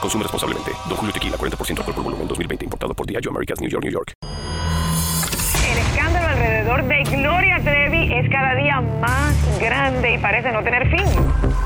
Consume responsablemente. Don Julio Tequila, 40% alcohol por volumen, 2020. Importado por Diageo Americas, New York, New York. El escándalo alrededor de Gloria Trevi es cada día más grande y parece no tener fin.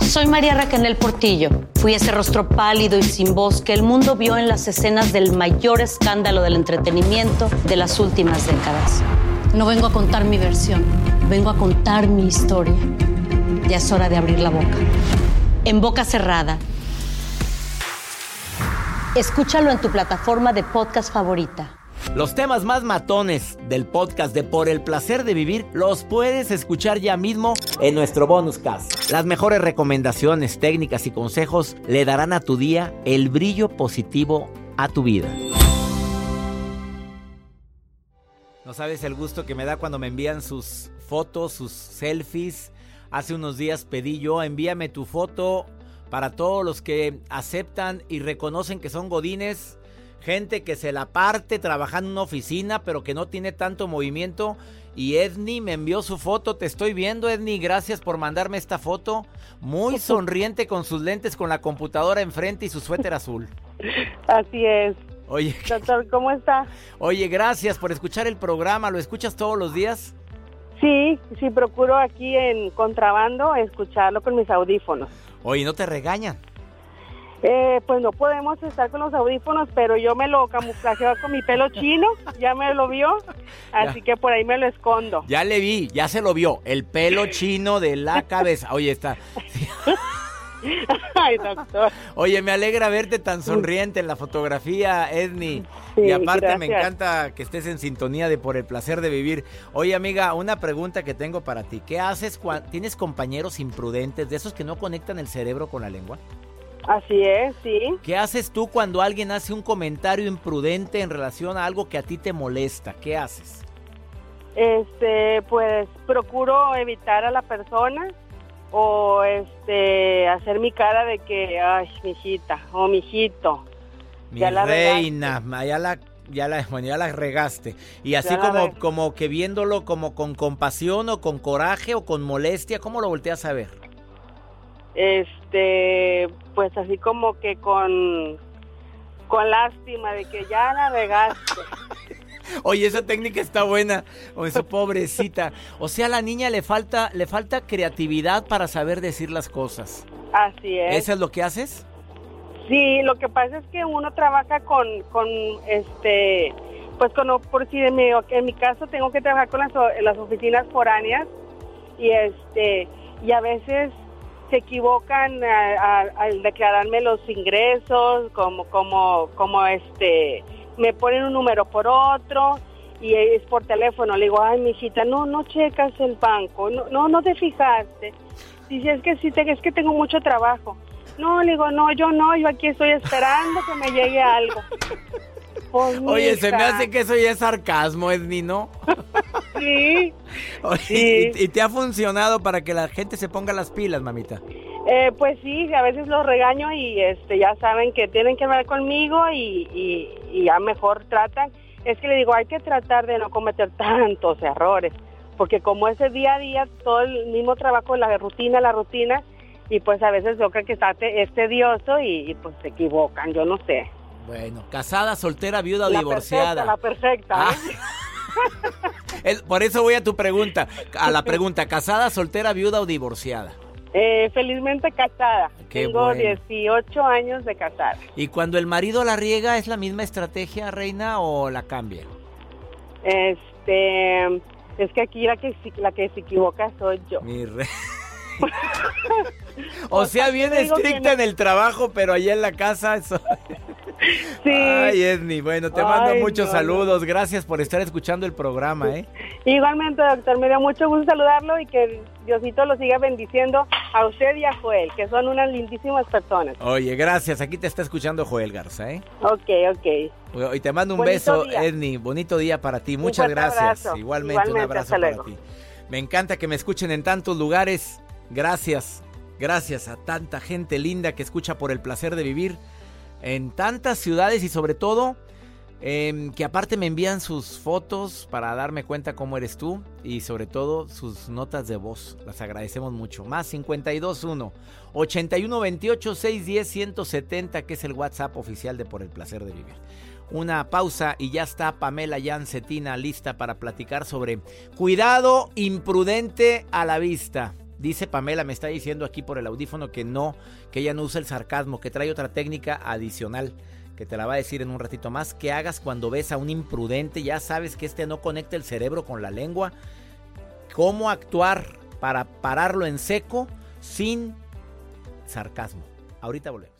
Soy María Raquel Portillo. Fui ese rostro pálido y sin voz que el mundo vio en las escenas del mayor escándalo del entretenimiento de las últimas décadas. No vengo a contar mi versión, vengo a contar mi historia. Ya es hora de abrir la boca. En boca cerrada. Escúchalo en tu plataforma de podcast favorita. Los temas más matones del podcast de Por el placer de vivir los puedes escuchar ya mismo en nuestro bonus cast. Las mejores recomendaciones, técnicas y consejos le darán a tu día el brillo positivo a tu vida. No sabes el gusto que me da cuando me envían sus fotos, sus selfies. Hace unos días pedí yo, envíame tu foto para todos los que aceptan y reconocen que son godines, gente que se la parte trabajando en una oficina pero que no tiene tanto movimiento. Y Edni me envió su foto, te estoy viendo Edni, gracias por mandarme esta foto. Muy sonriente con sus lentes, con la computadora enfrente y su suéter azul. Así es. Oye, Doctor, ¿cómo está? oye, gracias por escuchar el programa, ¿lo escuchas todos los días? Sí, sí, procuro aquí en contrabando escucharlo con mis audífonos. Oye, ¿no te regañan? Eh, pues no podemos estar con los audífonos, pero yo me lo camuflajeo con mi pelo chino, ya me lo vio, así que por ahí me lo escondo. Ya le vi, ya se lo vio, el pelo chino de la cabeza. Oye, está. Ay, doctor. Oye, me alegra verte tan sonriente en la fotografía, Edni. Sí, y aparte me encanta que estés en sintonía de por el placer de vivir. Oye, amiga, una pregunta que tengo para ti. ¿Qué haces cuando tienes compañeros imprudentes, de esos que no conectan el cerebro con la lengua? Así es, sí. ¿Qué haces tú cuando alguien hace un comentario imprudente en relación a algo que a ti te molesta? ¿Qué haces? Este, pues procuro evitar a la persona o este hacer mi cara de que, ay, mijita o mijito. Mi Ya la reina, ya la, ya la, bueno, ya la regaste. Y así Ya como, como que viéndolo como con compasión o con coraje o con molestia, ¿cómo lo volteas a ver? Este, pues así como que con con lástima de que ya la regaste. Oye, esa técnica está buena. O esa pobrecita. O sea, a la niña le falta, le falta creatividad para saber decir las cosas. Así es. ¿Eso es lo que haces? Sí, lo que pasa es que uno trabaja con, con este, pues con, por si en mi, en mi caso tengo que trabajar con las, las oficinas foráneas y este, y a veces se equivocan al declararme los ingresos, como, como, como este, me ponen un número por otro y es por teléfono. Le digo, ay, mijita, no, no checas el banco, no, no, no te fijaste. Dice, es que sí, te- es que tengo mucho trabajo. No, le digo, no, yo no, yo aquí estoy esperando que me llegue algo. Pues, Oye, se me hace que eso ya es sarcasmo, Edni, ¿no? Sí, Oye, Sí. y, y te ha funcionado para que la gente se ponga las pilas, mamita? eh, pues sí, a veces los regaño y este ya saben que tienen que hablar conmigo y, y, y ya mejor tratan. Es que le digo, hay que tratar de no cometer tantos errores, porque como ese día a día, todo el mismo trabajo, la rutina, la rutina, y pues a veces yo creo que está te- es tedioso y, y, pues se equivocan, yo no sé. Bueno, casada, soltera, viuda o divorciada. perfecta, la perfecta. Ah. ¿eh? El- por eso voy a tu pregunta. A la pregunta, ¿casada, soltera, viuda o divorciada? Eh, felizmente casada. Qué Tengo bueno. 18 años de casada. Y cuando el marido la riega, ¿es la misma estrategia, reina, o la cambia? Este, es que aquí la que, la que se equivoca soy yo. Mi re... o, sea, bien estricta en el trabajo, pero allá en la casa. Sí. Ay, Edni, bueno, te mando muchos saludos. Gracias por estar escuchando el programa, ¿eh? Igualmente, doctor, me da mucho gusto saludarlo y que Diosito lo siga bendiciendo a usted y a Joel, que son unas lindísimas personas. Oye, gracias. Aquí te está escuchando Joel Garza, ¿eh? Ok, ok. Y te mando un beso, Edni. Bonito día para ti. Muchas gracias. Igualmente, un abrazo para ti. Me encanta que me escuchen en tantos lugares. Gracias. Gracias a tanta gente linda que escucha por el placer de vivir en tantas ciudades y sobre todo em, que aparte me envían sus fotos para darme cuenta cómo eres tú y sobre todo sus notas de voz. Las agradecemos mucho. Más 521 8128 610 170 que es el WhatsApp oficial de Por el placer de vivir. Una pausa y ya está Pamela Yancetina lista para platicar sobre cuidado imprudente a la vista. Dice Pamela, me está diciendo aquí por el audífono que no, que ella no usa el sarcasmo, que trae otra técnica adicional, que te la va a decir en un ratito más, que hagas cuando ves a un imprudente, ya sabes que este no conecta el cerebro con la lengua, cómo actuar para pararlo en seco sin sarcasmo. Ahorita volvemos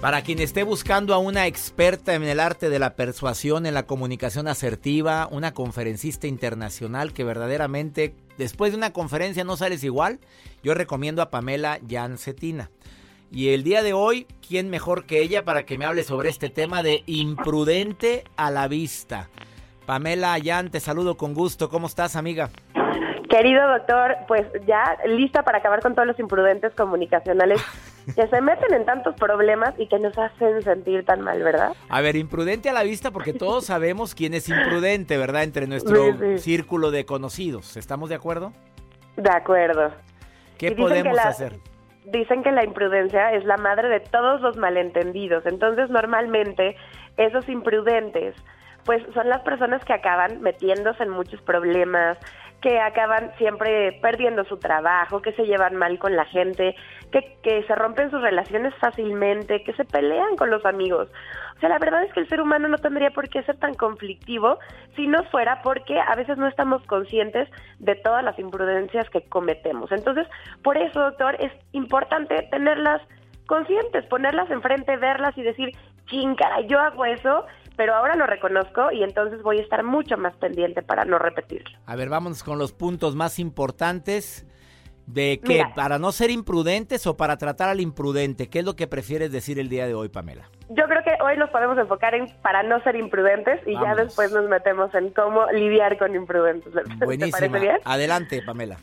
Para quien esté buscando a una experta en el arte de la persuasión, en la comunicación asertiva, una conferencista internacional que verdaderamente después de una conferencia no sales igual, yo recomiendo a Pamela Jancetina. Y el día de hoy, ¿quién mejor que ella para que me hable sobre este tema de imprudente a la vista? Pamela Jan, te saludo con gusto. ¿Cómo estás, amiga? Querido doctor, pues ya lista para acabar con todos los imprudentes comunicacionales que se meten en tantos problemas y que nos hacen sentir tan mal, ¿verdad? A ver, imprudente a la vista porque todos sabemos quién es imprudente, ¿verdad? Entre nuestro círculo de conocidos. ¿Estamos de acuerdo? De acuerdo. ¿Qué podemos hacer? Dicen que la imprudencia es la madre de todos los malentendidos. Entonces, normalmente, esos imprudentes pues son las personas que acaban metiéndose en muchos problemas, que acaban siempre perdiendo su trabajo, que se llevan mal con la gente, que, que se rompen sus relaciones fácilmente, que se pelean con los amigos. O sea, la verdad es que el ser humano no tendría por qué ser tan conflictivo si no fuera porque a veces no estamos conscientes de todas las imprudencias que cometemos. Entonces, por eso, doctor, es importante tenerlas conscientes, ponerlas enfrente, verlas y decir, ching, cara, yo hago eso pero ahora lo reconozco y entonces voy a estar mucho más pendiente para no repetirlo. A ver, vamos con los puntos más importantes de que para no ser imprudentes o para tratar al imprudente. ¿Qué es lo que prefieres decir el día de hoy, Pamela? Yo creo que hoy nos podemos enfocar en para no ser imprudentes y ya después nos metemos en cómo lidiar con imprudentes. Buenísimo. Adelante, Pamela.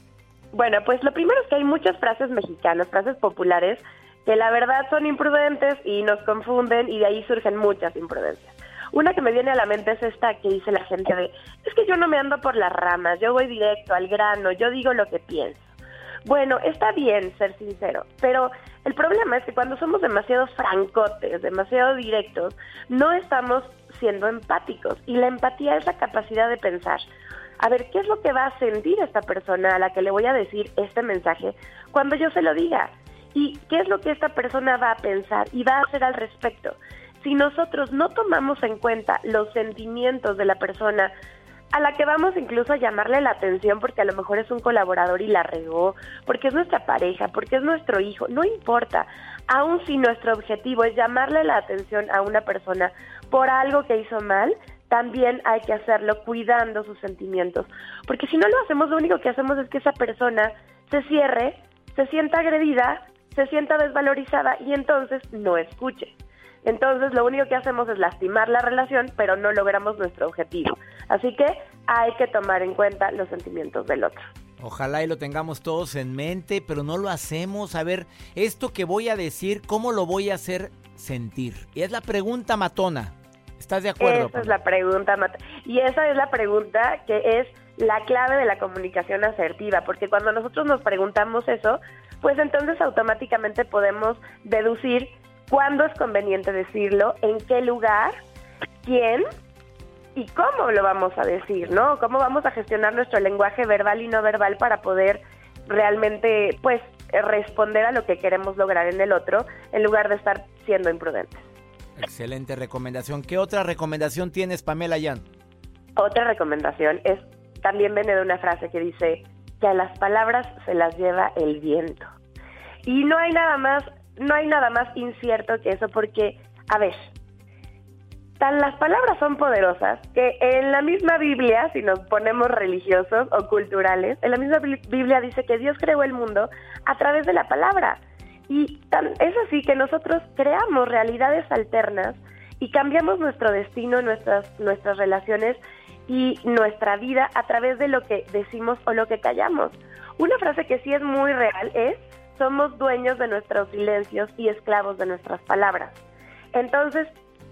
Bueno, pues lo primero es que hay muchas frases mexicanas, frases populares, que la verdad son imprudentes y nos confunden y de ahí surgen muchas imprudencias. Una que me viene a la mente es esta que dice la gente de, es que yo no me ando por las ramas, yo voy directo al grano, yo digo lo que pienso. Bueno, está bien ser sincero, pero el problema es que cuando somos demasiado francotes, demasiado directos, no estamos siendo empáticos. Y la empatía es la capacidad de pensar, a ver, ¿qué es lo que va a sentir esta persona a la que le voy a decir este mensaje cuando yo se lo diga? ¿Y qué es lo que esta persona va a pensar y va a hacer al respecto? Si nosotros no tomamos en cuenta los sentimientos de la persona a la que vamos incluso a llamarle la atención porque a lo mejor es un colaborador y la regó, porque es nuestra pareja, porque es nuestro hijo, no importa. Aun si nuestro objetivo es llamarle la atención a una persona por algo que hizo mal, también hay que hacerlo cuidando sus sentimientos. Porque si no lo hacemos, lo único que hacemos es que esa persona se cierre, se sienta agredida se sienta desvalorizada y entonces no escuche. Entonces lo único que hacemos es lastimar la relación, pero no logramos nuestro objetivo. Así que hay que tomar en cuenta los sentimientos del otro. Ojalá y lo tengamos todos en mente, pero no lo hacemos. A ver, esto que voy a decir, ¿cómo lo voy a hacer sentir? Y es la pregunta matona. ¿Estás de acuerdo? Esa es la pregunta matona. Y esa es la pregunta que es la clave de la comunicación asertiva, porque cuando nosotros nos preguntamos eso, pues entonces automáticamente podemos deducir cuándo es conveniente decirlo, en qué lugar, quién y cómo lo vamos a decir, ¿no? Cómo vamos a gestionar nuestro lenguaje verbal y no verbal para poder realmente, pues, responder a lo que queremos lograr en el otro, en lugar de estar siendo imprudentes. Excelente recomendación. ¿Qué otra recomendación tienes, Pamela Yan? Otra recomendación es, también viene de una frase que dice, que a las palabras se las lleva el viento. Y no hay nada más no hay nada más incierto que eso porque, a ver, tan las palabras son poderosas que en la misma Biblia, si nos ponemos religiosos o culturales, en la misma Biblia dice que Dios creó el mundo a través de la palabra. Y tan, es así que nosotros creamos realidades alternas y cambiamos nuestro destino, nuestras, nuestras relaciones y nuestra vida a través de lo que decimos o lo que callamos. Una frase que sí es muy real es, somos dueños de nuestros silencios y esclavos de nuestras palabras. Entonces,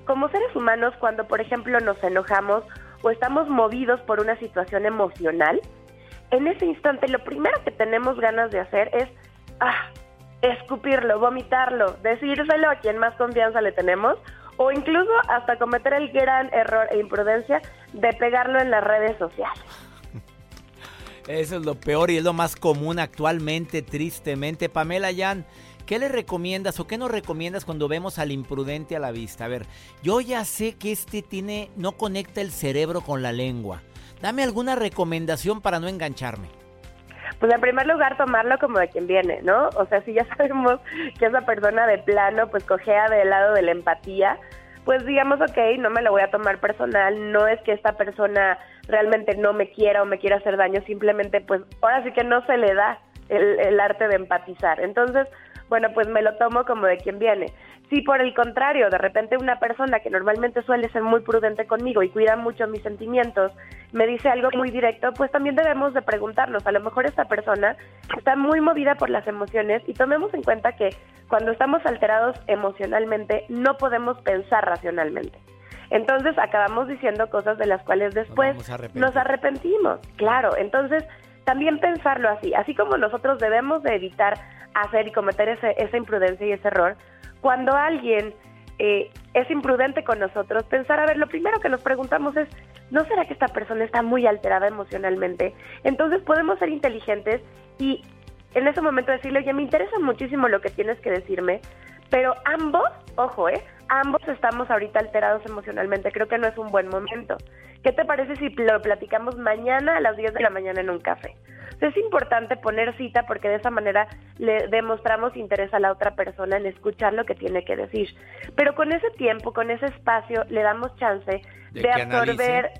como seres humanos, cuando por ejemplo nos enojamos o estamos movidos por una situación emocional, en ese instante lo primero que tenemos ganas de hacer es ah, escupirlo, vomitarlo, decírselo a quien más confianza le tenemos o incluso hasta cometer el gran error e imprudencia de pegarlo en las redes sociales. Eso es lo peor y es lo más común actualmente, tristemente. Pamela Yan, ¿qué le recomiendas o qué nos recomiendas cuando vemos al imprudente a la vista? A ver, yo ya sé que este tiene, no conecta el cerebro con la lengua. Dame alguna recomendación para no engancharme. Pues en primer lugar tomarlo como de quien viene, ¿no? O sea, si ya sabemos que esa persona de plano pues cogea del lado de la empatía, pues digamos, ok, no me lo voy a tomar personal, no es que esta persona realmente no me quiera o me quiera hacer daño, simplemente pues ahora sí que no se le da el, el arte de empatizar. Entonces, bueno, pues me lo tomo como de quien viene. Si por el contrario, de repente una persona que normalmente suele ser muy prudente conmigo y cuida mucho mis sentimientos, me dice algo muy directo, pues también debemos de preguntarnos, a lo mejor esta persona está muy movida por las emociones y tomemos en cuenta que cuando estamos alterados emocionalmente no podemos pensar racionalmente. Entonces acabamos diciendo cosas de las cuales después nos, arrepentimos. Claro, entonces también pensarlo así, así como nosotros debemos de evitar hacer y cometer ese, esa imprudencia y ese error, cuando alguien eh, es imprudente con nosotros, pensar, a ver, lo primero que nos preguntamos es, ¿no será que esta persona está muy alterada emocionalmente? Entonces podemos ser inteligentes y en ese momento decirle, oye, me interesa muchísimo lo que tienes que decirme, pero ambos, ojo, ¿eh? Ambos estamos ahorita alterados emocionalmente, creo que no es un buen momento. ¿Qué te parece si lo platicamos mañana a las 10 de la mañana en un café? es importante poner cita porque de esa manera le demostramos interés a la otra persona en escuchar lo que tiene que decir. Pero con ese tiempo, con ese espacio, le damos chance de, absorber,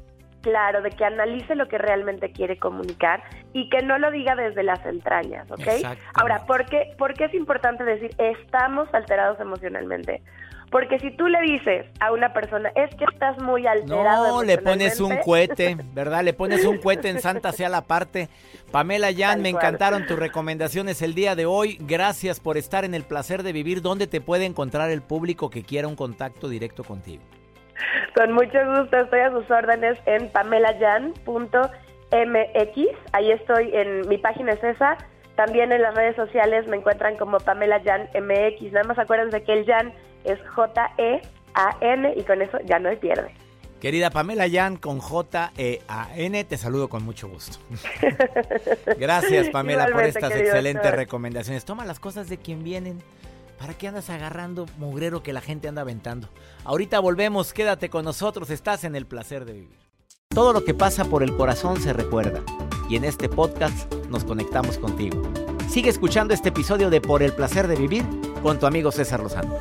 claro, de que analice lo que realmente quiere comunicar y que no lo diga desde las entrañas, ¿ok? Ahora, ¿por qué, ¿por qué es importante decir estamos alterados emocionalmente? Porque si tú le dices a una persona, es que estás muy alterado. No, le pones un cohete, ¿verdad? Le pones un cohete en Santa sea la parte. Pamela Jan, me encantaron tus recomendaciones el día de hoy. Gracias por estar en el placer de vivir. ¿Dónde te puede encontrar el público que quiera un contacto directo contigo? Con mucho gusto, estoy a sus órdenes en pamelayan.mx. Ahí estoy, en mi página es esa. También en las redes sociales me encuentran como Pamela Jan MX. Nada más acuérdense que el Jan es J-E-A-N y con eso ya no hay pierde. Querida Pamela Jan con J-E-A-N, te saludo con mucho gusto. Gracias Pamela por estas excelentes recomendaciones. Toma las cosas de quien vienen. ¿Para qué andas agarrando mugrero que la gente anda aventando? Ahorita volvemos, quédate con nosotros, estás en el placer de vivir. Todo lo que pasa por el corazón se recuerda y en este podcast nos conectamos contigo. Sigue escuchando este episodio de Por el placer de vivir con tu amigo César Lozano.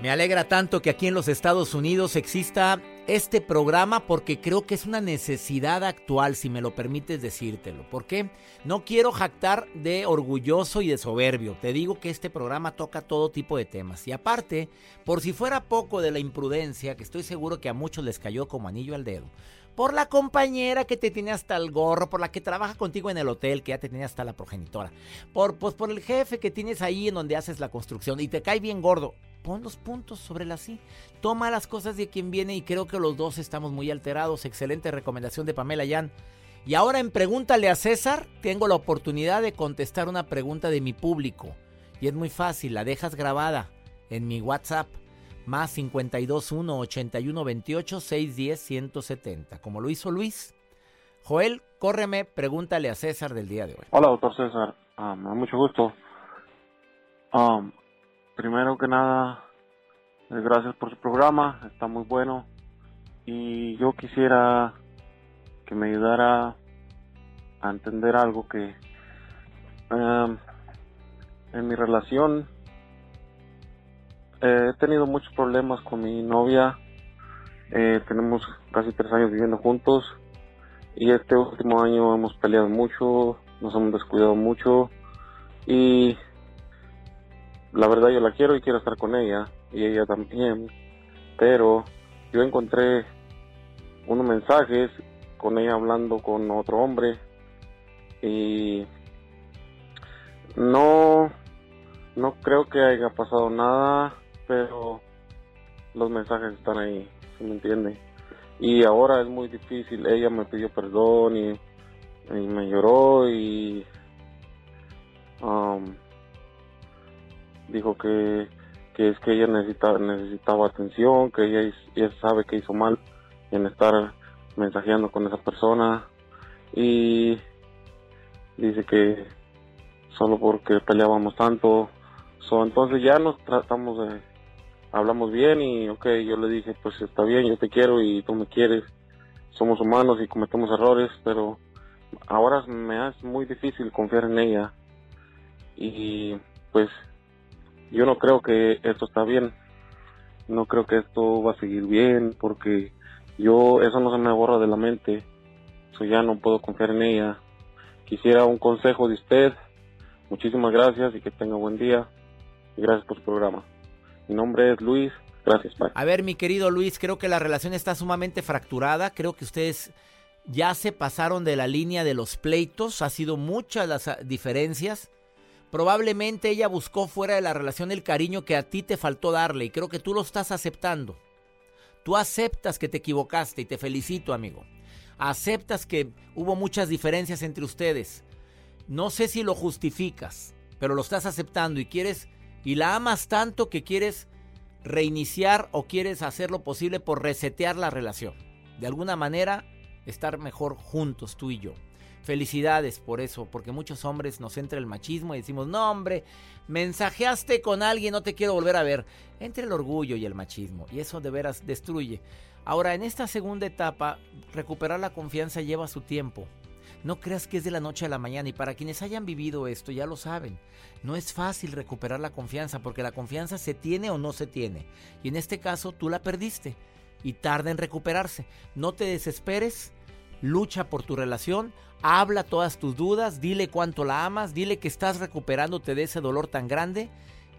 Me alegra tanto que aquí en los Estados Unidos exista este programa porque creo que es una necesidad actual, si me lo permites decírtelo. ¿Por qué? No quiero jactar de orgulloso y de soberbio. Te digo que este programa toca todo tipo de temas. Y aparte, por si fuera poco de la imprudencia, que estoy seguro que a muchos les cayó como anillo al dedo, por la compañera que te tiene hasta el gorro, por la que trabaja contigo en el hotel, que ya te tiene hasta la progenitora, por, pues, por el jefe que tienes ahí en donde haces la construcción y te cae bien gordo pon los puntos sobre la sí. Toma las cosas de quien viene y creo que los dos estamos muy alterados. Excelente recomendación de Pamela Yan. Y ahora en Pregúntale a César, tengo la oportunidad de contestar una pregunta de mi público. Y es muy fácil, la dejas grabada en mi WhatsApp. Más 521 81 28 610 170. Como lo hizo Luis. Joel, córreme, pregúntale a César del día de hoy. Hola, doctor César. Ah, mucho gusto. Um, primero que nada, eh, gracias por su programa, está muy bueno. Y yo quisiera que me ayudara a entender algo que em, en mi relación eh, he tenido muchos problemas con mi novia. Eh, tenemos casi tres años viviendo juntos. Y este último año hemos peleado mucho, nos hemos descuidado mucho. Y la verdad yo la quiero y quiero estar con ella y ella también, pero yo encontré unos mensajes con ella hablando con otro hombre. Y no no creo que haya pasado nada, pero los mensajes están ahí, ¿se me entiende? Y ahora es muy difícil, ella me pidió perdón y, me lloró y um, dijo que, es que ella necesitaba, necesitaba atención, que ella, ella sabe que hizo mal en estar mensajeando con esa persona y dice que solo porque peleábamos tanto, so, entonces ya nos tratamos de, hablamos bien y ok, yo le dije pues está bien, yo te quiero y tú me quieres, somos humanos y cometemos errores, pero ahora me es muy difícil confiar en ella y pues yo no creo que esto está bien. No creo que esto va a seguir bien porque yo eso no se me borra de la mente. Eso ya no puedo confiar en ella. Quisiera un consejo de usted. Muchísimas gracias y que tenga buen día. Y gracias por su programa. Mi nombre es Luis. Gracias, bye. A ver, mi querido Luis, creo que la relación está sumamente fracturada. Creo que ustedes ya se pasaron de la línea de los pleitos. Ha sido muchas las diferencias. Probablemente ella buscó fuera de la relación el cariño que a ti te faltó darle y creo que tú lo estás aceptando. Tú aceptas que te equivocaste y te felicito, amigo. Aceptas que hubo muchas diferencias entre ustedes. No sé si lo justificas, pero lo estás aceptando y quieres y la amas tanto que quieres reiniciar o quieres hacer lo posible por resetear la relación. De alguna manera estar mejor juntos tú y yo. Felicidades por eso, porque muchos hombres nos entra el machismo y decimos, no hombre, mensajeaste con alguien, no te quiero volver a ver. Entre el orgullo y el machismo, y eso de veras destruye. Ahora, en esta segunda etapa, recuperar la confianza lleva su tiempo. No creas que es de la noche a la mañana y para quienes hayan vivido esto ya lo saben. No es fácil recuperar la confianza porque la confianza se tiene o no se tiene. Y en este caso tú la perdiste y tarda en recuperarse. No te desesperes, lucha por tu relación, habla todas tus dudas, dile cuánto la amas, dile que estás recuperándote de ese dolor tan grande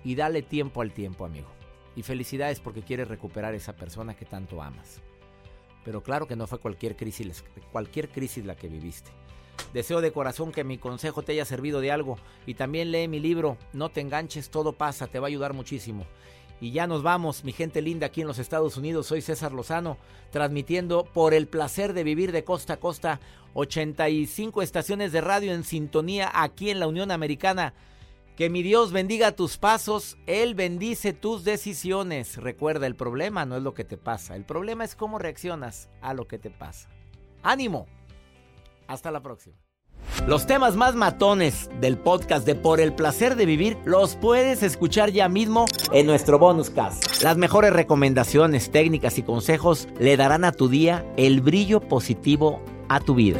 y dale tiempo al tiempo, amigo. Y felicidades porque quieres recuperar esa persona que tanto amas. Pero claro que no fue cualquier crisis, cualquier crisis la que viviste. Deseo de corazón que mi consejo te haya servido de algo y también lee mi libro No te enganches, todo pasa, te va a ayudar muchísimo. Y ya nos vamos, mi gente linda aquí en los Estados Unidos. Soy César Lozano, transmitiendo por el placer de vivir de costa a costa 85 estaciones de radio en sintonía aquí en la Unión Americana. Que mi Dios bendiga tus pasos, Él bendice tus decisiones. Recuerda, el problema no es lo que te pasa, el problema es cómo reaccionas a lo que te pasa. ¡Ánimo! Hasta la próxima. Los temas más matones del podcast de Por el placer de vivir los puedes escuchar ya mismo en nuestro bonus cast. Las mejores recomendaciones, técnicas y consejos le darán a tu día el brillo positivo a tu vida.